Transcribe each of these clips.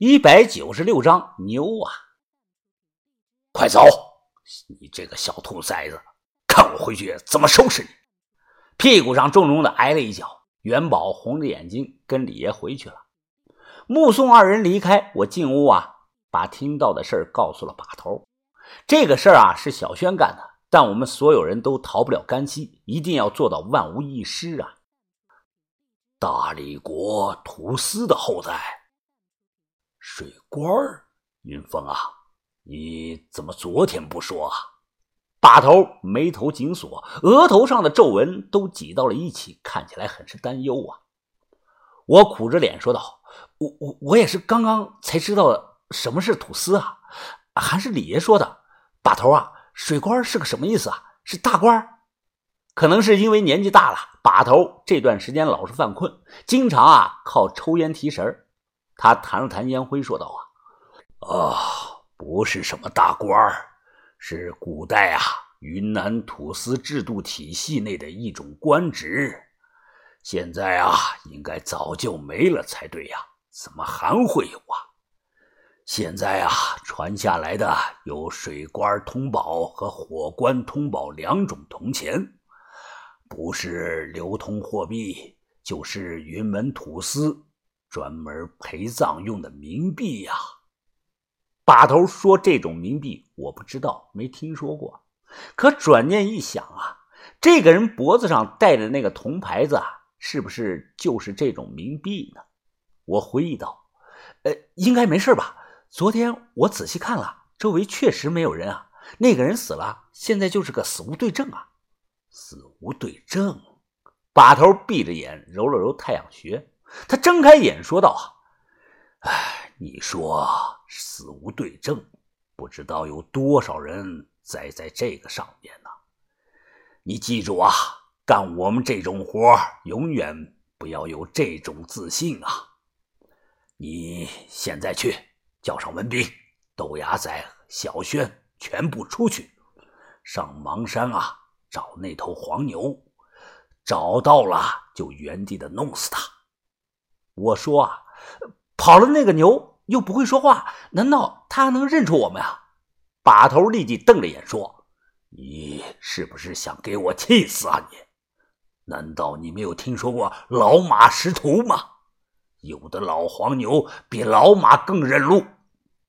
一百九十六章牛啊！快走！你这个小兔崽子，看我回去怎么收拾你！屁股上重重的挨了一脚。元宝红着眼睛跟李爷回去了。目送二人离开，我进屋啊，把听到的事儿告诉了把头。这个事儿啊是小轩干的，但我们所有人都逃不了干系，一定要做到万无一失啊！大理国土司的后代，水官云峰啊，你怎么昨天不说啊？把头眉头紧锁，额头上的皱纹都挤到了一起，看起来很是担忧啊。我苦着脸说道：“我我我也是刚刚才知道什么是土司啊，还是李爷说的。把头啊，水官是个什么意思啊？是大官？可能是因为年纪大了，把头这段时间老是犯困，经常啊靠抽烟提神他弹了弹烟灰，说道：“啊，啊，不是什么大官是古代啊，云南土司制度体系内的一种官职，现在啊，应该早就没了才对呀，怎么还会有啊？现在啊，传下来的有水官通宝和火官通宝两种铜钱，不是流通货币，就是云门土司专门陪葬用的冥币呀。把头说：“这种冥币我不知道，没听说过。可转念一想啊，这个人脖子上戴的那个铜牌子啊，是不是就是这种冥币呢？”我回忆道：“呃，应该没事吧？昨天我仔细看了，周围确实没有人啊。那个人死了，现在就是个死无对证啊。死无对证。”把头闭着眼揉了揉太阳穴，他睁开眼说道：“啊，哎，你说。”死无对证，不知道有多少人栽在这个上面呢。你记住啊，干我们这种活永远不要有这种自信啊。你现在去叫上文斌、豆芽仔、小轩，全部出去，上芒山啊找那头黄牛，找到了就原地的弄死他。我说啊，跑了那个牛。又不会说话，难道他能认出我们啊？把头立即瞪着眼说：“你是不是想给我气死啊？你难道你没有听说过老马识途吗？有的老黄牛比老马更认路。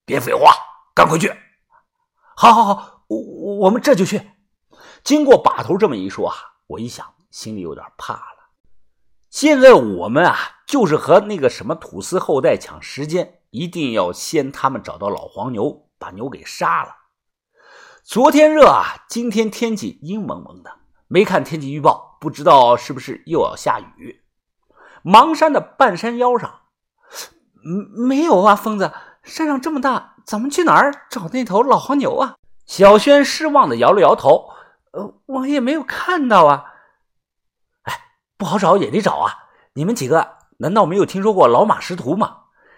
别废话，赶快去！好，好，好，我我们这就去。”经过把头这么一说啊，我一想，心里有点怕了。现在我们啊，就是和那个什么土司后代抢时间。一定要先他们找到老黄牛，把牛给杀了。昨天热啊，今天天气阴蒙蒙的，没看天气预报，不知道是不是又要下雨。邙山的半山腰上，没有啊，疯子，山上这么大，咱们去哪儿找那头老黄牛啊？小轩失望的摇了摇头，呃，我也没有看到啊。不好找也得找啊。你们几个难道没有听说过老马识途吗？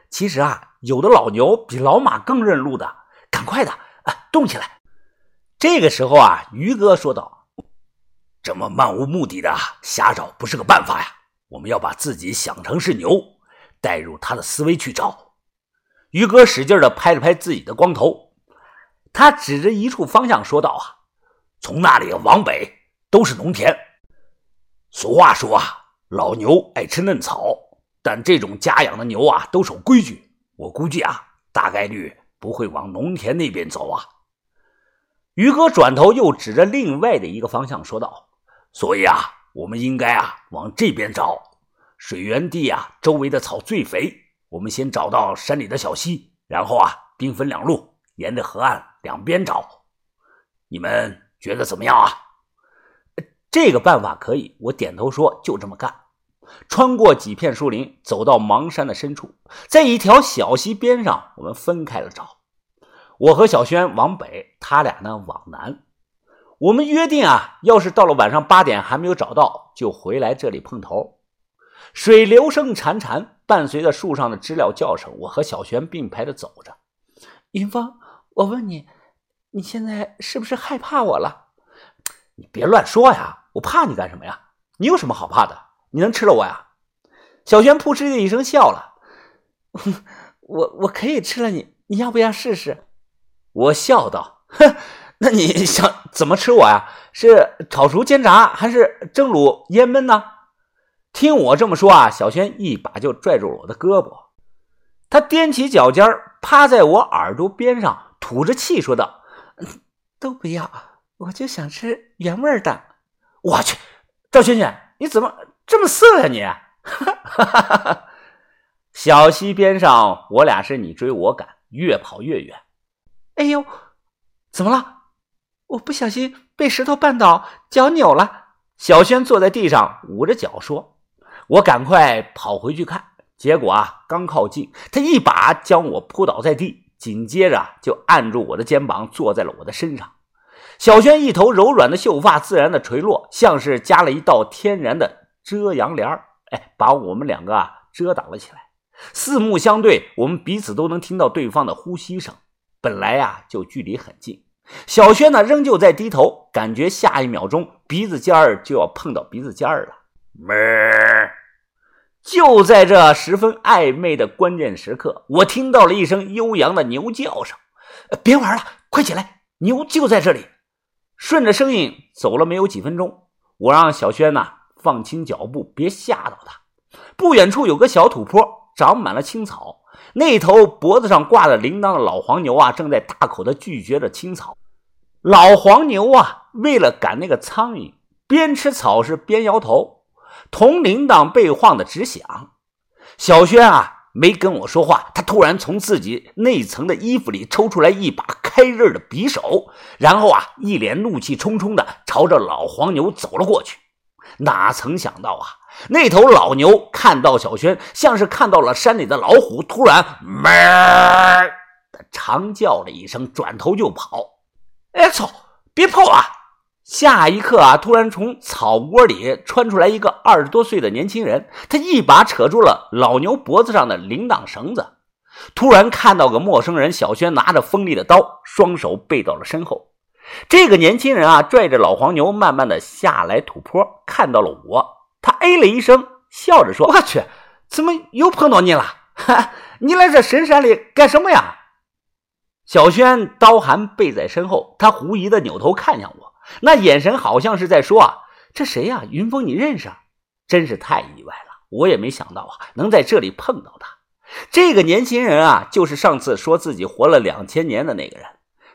其实啊，有的老牛比老马更认路的，赶快的啊，动起来！这个时候啊，于哥说道：“这么漫无目的的瞎找不是个办法呀，我们要把自己想成是牛，带入他的思维去找。”于哥使劲的拍了拍自己的光头，他指着一处方向说道：“啊，从那里往北都是农田。俗话说啊，老牛爱吃嫩草。”但这种家养的牛啊，都守规矩。我估计啊，大概率不会往农田那边走啊。于哥转头又指着另外的一个方向说道：“所以啊，我们应该啊往这边找。水源地啊，周围的草最肥。我们先找到山里的小溪，然后啊，兵分两路，沿着河岸两边找。你们觉得怎么样啊？这个办法可以。我点头说：就这么干。”穿过几片树林，走到邙山的深处，在一条小溪边上，我们分开了找。我和小轩往北，他俩呢往南。我们约定啊，要是到了晚上八点还没有找到，就回来这里碰头。水流声潺潺，伴随着树上的知了叫声，我和小轩并排的走着。云峰，我问你，你现在是不是害怕我了？你别乱说呀，我怕你干什么呀？你有什么好怕的？你能吃了我呀？小轩扑哧的一声笑了。我我可以吃了你，你要不要试试？我笑道：“哼，那你想怎么吃我呀？是炒熟、煎炸，还是蒸、卤、腌、焖呢？”听我这么说啊，小轩一把就拽住了我的胳膊，他踮起脚尖趴在我耳朵边上，吐着气说道：“都不要，我就想吃原味的。”我去，赵轩轩，你怎么这么色呀你？哈哈哈哈小溪边上，我俩是你追我赶，越跑越远。哎呦，怎么了？我不小心被石头绊倒，脚扭了。小轩坐在地上捂着脚说：“我赶快跑回去看。”结果啊，刚靠近，他一把将我扑倒在地，紧接着就按住我的肩膀，坐在了我的身上。小轩一头柔软的秀发自然的垂落，像是加了一道天然的遮阳帘哎，把我们两个啊遮挡了起来。四目相对，我们彼此都能听到对方的呼吸声。本来呀，就距离很近。小轩呢，仍旧在低头，感觉下一秒钟鼻子尖儿就要碰到鼻子尖儿了。哞！就在这十分暧昧的关键时刻，我听到了一声悠扬的牛叫声。别玩了，快起来！牛就在这里。顺着声音走了没有几分钟，我让小轩呐放轻脚步，别吓到他。不远处有个小土坡，长满了青草。那头脖子上挂着铃铛的老黄牛啊，正在大口的咀嚼着青草。老黄牛啊，为了赶那个苍蝇，边吃草是边摇头，铜铃铛被晃得直响。小轩啊，没跟我说话，他突然从自己内层的衣服里抽出来一把开刃的匕首，然后啊，一脸怒气冲冲的朝着老黄牛走了过去。哪曾想到啊！那头老牛看到小轩，像是看到了山里的老虎，突然“哞”的长叫了一声，转头就跑。哎操！别跑啊！下一刻啊，突然从草窝里窜出来一个二十多岁的年轻人，他一把扯住了老牛脖子上的铃铛绳子。突然看到个陌生人，小轩拿着锋利的刀，双手背到了身后。这个年轻人啊，拽着老黄牛，慢慢的下来土坡，看到了我。他哎了一声，笑着说：“我去，怎么又碰到你了？哈，你来这深山里干什么呀？”小轩刀寒背在身后，他狐疑的扭头看向我，那眼神好像是在说：“啊，这谁呀？云峰，你认识？啊真是太意外了，我也没想到啊，能在这里碰到他。这个年轻人啊，就是上次说自己活了两千年的那个人。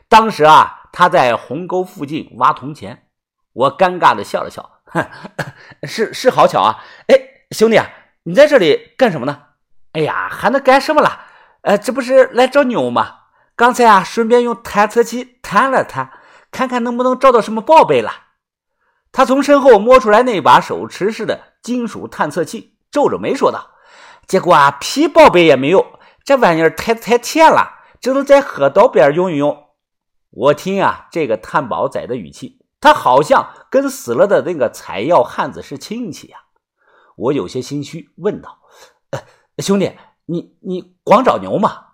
当时啊，他在鸿沟附近挖铜钱。”我尴尬的笑了笑。哼是是，好巧啊！哎，兄弟啊，你在这里干什么呢？哎呀，还能干什么了？呃，这不是来找牛吗？刚才啊，顺便用探测器探了探，看看能不能找到什么宝贝了。他从身后摸出来那把手持式的金属探测器，皱着眉说道：“结果啊，屁宝贝也没有，这玩意儿太太浅了，只能在河道边用一用。”我听啊，这个探宝仔的语气。他好像跟死了的那个采药汉子是亲戚呀，我有些心虚，问道：“兄弟，你你光找牛吗？”